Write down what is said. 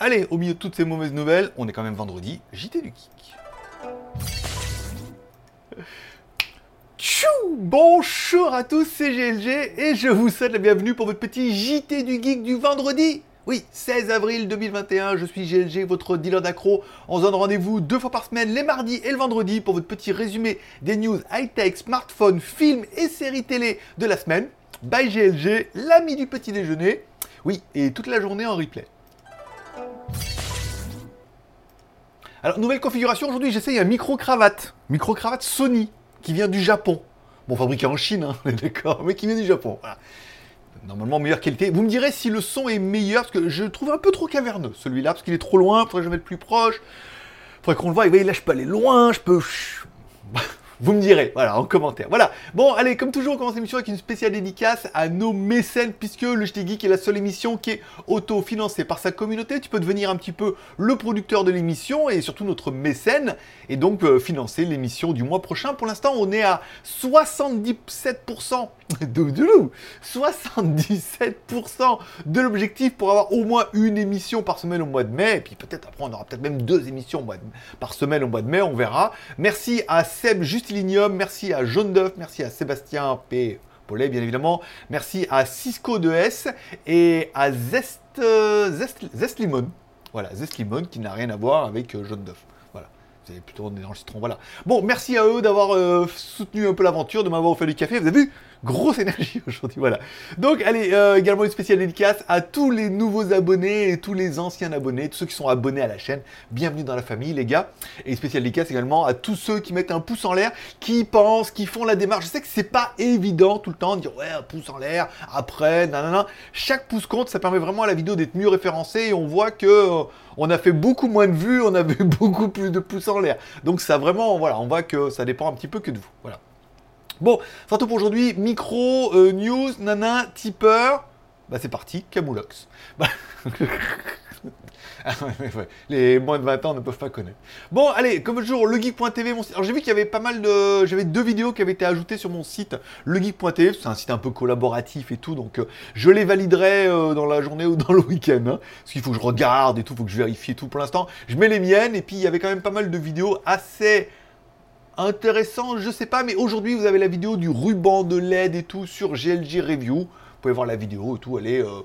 Allez, au milieu de toutes ces mauvaises nouvelles, on est quand même vendredi, JT du Geek. Tchou Bonjour à tous, c'est GLG et je vous souhaite la bienvenue pour votre petit JT du Geek du vendredi. Oui, 16 avril 2021, je suis GLG, votre dealer d'accro. On se donne rendez-vous deux fois par semaine, les mardis et le vendredi, pour votre petit résumé des news high-tech, smartphones, films et séries télé de la semaine. By GLG, l'ami du petit déjeuner. Oui, et toute la journée en replay. Alors, nouvelle configuration, aujourd'hui j'essaye un micro-cravate. Micro-cravate Sony, qui vient du Japon. Bon, fabriqué en Chine, hein, d'accord, mais qui vient du Japon. Normalement, meilleure qualité. Vous me direz si le son est meilleur, parce que je le trouve un peu trop caverneux, celui-là, parce qu'il est trop loin, faudrait que je mette plus proche. Faudrait qu'on le voie, et vous là je peux aller loin, je peux... Vous me direz, voilà, en commentaire. Voilà. Bon, allez, comme toujours, on commence l'émission avec une spéciale dédicace à nos mécènes, puisque le JT Geek est la seule émission qui est auto-financée par sa communauté. Tu peux devenir un petit peu le producteur de l'émission et surtout notre mécène, et donc euh, financer l'émission du mois prochain. Pour l'instant, on est à 77% de, de 77% de l'objectif pour avoir au moins une émission par semaine au mois de mai. Et puis peut-être après, on aura peut-être même deux émissions par semaine au mois de mai, on verra. Merci à Seb Justilinium, merci à Jaune d'œuf, merci à Sébastien P. Paulet, bien évidemment. Merci à Cisco 2S et à Zest, Zest, Zest Limon. Voilà, Zest Limon qui n'a rien à voir avec euh, Jaune d'œuf. Voilà, c'est plutôt des citron. Voilà. Bon, merci à eux d'avoir euh, soutenu un peu l'aventure, de m'avoir offert du café. Vous avez vu? Grosse énergie aujourd'hui, voilà. Donc, allez, euh, également une spéciale dédicace à tous les nouveaux abonnés et tous les anciens abonnés, tous ceux qui sont abonnés à la chaîne. Bienvenue dans la famille, les gars. Et une spéciale dédicace également à tous ceux qui mettent un pouce en l'air, qui pensent, qui font la démarche. Je sais que c'est pas évident tout le temps de dire ouais, un pouce en l'air, après, nanana. Chaque pouce compte, ça permet vraiment à la vidéo d'être mieux référencée et on voit que. Euh, on a fait beaucoup moins de vues, on a vu beaucoup plus de pouces en l'air. Donc ça vraiment, voilà, on voit que ça dépend un petit peu que de vous. Voilà. Bon, c'est tout pour aujourd'hui. Micro, euh, news, nana, tipeur. Bah c'est parti, Camoulox. Bah... Les moins de 20 ans ne peuvent pas connaître. Bon, allez, comme toujours, legeek.tv. Mon... Alors j'ai vu qu'il y avait pas mal de... J'avais deux vidéos qui avaient été ajoutées sur mon site, legeek.tv. C'est un site un peu collaboratif et tout, donc euh, je les validerai euh, dans la journée ou dans le week-end. Hein, parce qu'il faut que je regarde et tout, il faut que je vérifie tout. Pour l'instant, je mets les miennes et puis il y avait quand même pas mal de vidéos assez intéressant, je sais pas, mais aujourd'hui vous avez la vidéo du ruban de LED et tout sur GLG Review. Vous pouvez voir la vidéo et tout, elle est, euh,